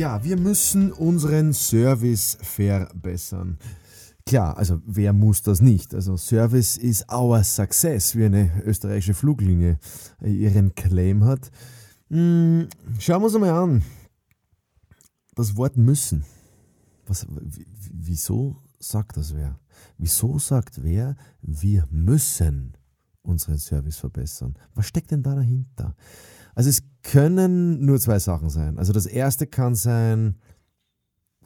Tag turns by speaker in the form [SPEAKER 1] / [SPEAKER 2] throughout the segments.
[SPEAKER 1] Ja, wir müssen unseren Service verbessern. Klar, also wer muss das nicht? Also Service is our success, wie eine österreichische Fluglinie ihren Claim hat. Hm, schauen wir uns mal an. Das Wort müssen. Was, wieso sagt das wer? Wieso sagt wer, wir müssen unseren Service verbessern? Was steckt denn da dahinter? Also es können nur zwei Sachen sein. Also das erste kann sein,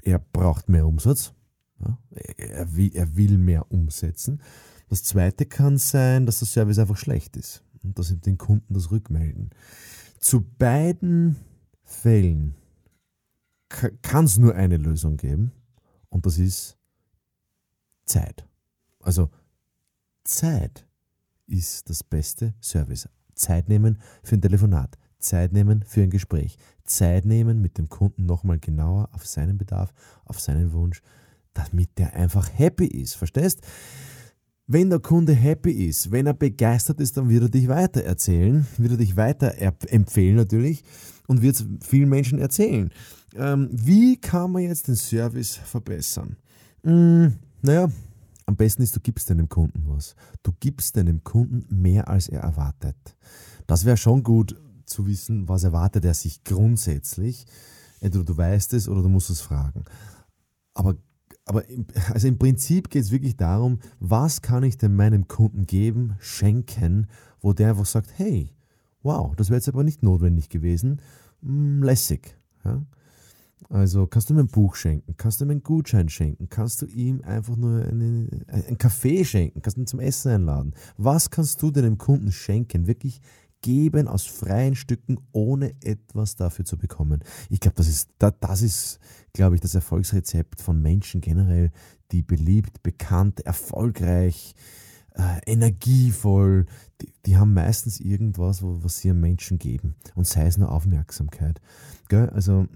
[SPEAKER 1] er braucht mehr Umsatz. Ja, er, will, er will mehr umsetzen. Das zweite kann sein, dass der Service einfach schlecht ist und dass ihm den Kunden das rückmelden. Zu beiden Fällen kann es nur eine Lösung geben und das ist Zeit. Also Zeit ist das beste Service. Zeit nehmen für ein Telefonat, Zeit nehmen für ein Gespräch, Zeit nehmen mit dem Kunden nochmal genauer auf seinen Bedarf, auf seinen Wunsch, damit der einfach happy ist. Verstehst? Wenn der Kunde happy ist, wenn er begeistert ist, dann wird er dich weiter erzählen, wird er dich weiter empfehlen natürlich und wird es vielen Menschen erzählen. Ähm, wie kann man jetzt den Service verbessern? Hm, naja, am besten ist, du gibst deinem Kunden was. Du gibst deinem Kunden mehr, als er erwartet. Das wäre schon gut zu wissen, was erwartet er sich grundsätzlich. Entweder du weißt es oder du musst es fragen. Aber, aber im, also im Prinzip geht es wirklich darum, was kann ich denn meinem Kunden geben, schenken, wo der einfach sagt, hey, wow, das wäre jetzt aber nicht notwendig gewesen, hm, lässig. Ja? Also kannst du mir ein Buch schenken, kannst du mir einen Gutschein schenken, kannst du ihm einfach nur eine, einen Kaffee schenken, kannst du ihn zum Essen einladen. Was kannst du deinem Kunden schenken? Wirklich geben aus freien Stücken, ohne etwas dafür zu bekommen. Ich glaube, das ist, das ist, glaube ich, das Erfolgsrezept von Menschen generell, die beliebt, bekannt, erfolgreich, äh, energievoll, die, die, haben meistens irgendwas, wo, was sie einem Menschen geben. Und sei es nur Aufmerksamkeit. Gell? Also,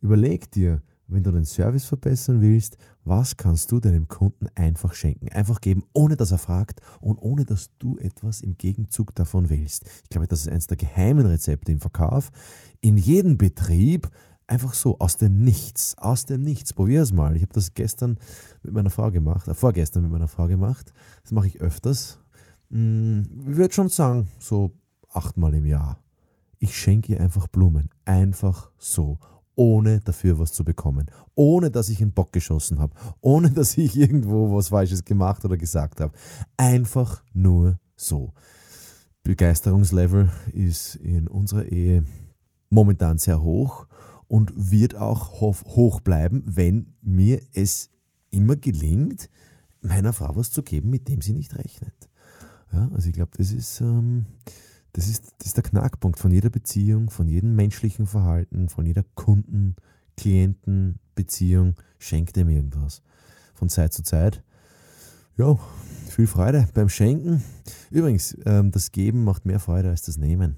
[SPEAKER 1] Überleg dir, wenn du den Service verbessern willst, was kannst du deinem Kunden einfach schenken? Einfach geben, ohne dass er fragt und ohne dass du etwas im Gegenzug davon willst. Ich glaube, das ist eines der geheimen Rezepte im Verkauf. In jedem Betrieb einfach so aus dem Nichts, aus dem Nichts. Probier es mal. Ich habe das gestern mit meiner Frau gemacht, äh, vorgestern mit meiner Frau gemacht. Das mache ich öfters. Hm, ich würde schon sagen, so achtmal im Jahr. Ich schenke ihr einfach Blumen. Einfach so ohne dafür was zu bekommen, ohne dass ich einen Bock geschossen habe, ohne dass ich irgendwo was Falsches gemacht oder gesagt habe. Einfach nur so. Begeisterungslevel ist in unserer Ehe momentan sehr hoch und wird auch hoch bleiben, wenn mir es immer gelingt, meiner Frau was zu geben, mit dem sie nicht rechnet. Ja, also ich glaube, das ist ähm, das ist, das ist der Knackpunkt von jeder Beziehung, von jedem menschlichen Verhalten, von jeder Kunden, Klienten, Beziehung. Schenkt dem irgendwas. Von Zeit zu Zeit. Ja, viel Freude beim Schenken. Übrigens, ähm, das Geben macht mehr Freude als das Nehmen.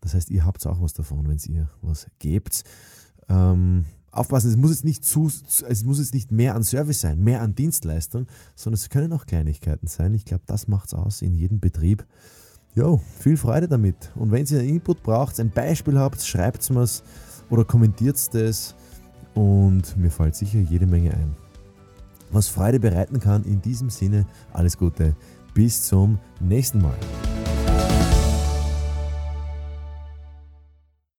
[SPEAKER 1] Das heißt, ihr habt auch was davon, wenn ihr was gebt. Ähm, aufpassen, es muss jetzt nicht zu, es muss jetzt nicht mehr an Service sein, mehr an Dienstleistung, sondern es können auch Kleinigkeiten sein. Ich glaube, das macht es aus in jedem Betrieb. Jo, viel Freude damit. Und wenn ihr Input braucht, ein Beispiel habt, schreibt es mir oder kommentiert es und mir fällt sicher jede Menge ein. Was Freude bereiten kann, in diesem Sinne alles Gute. Bis zum nächsten Mal.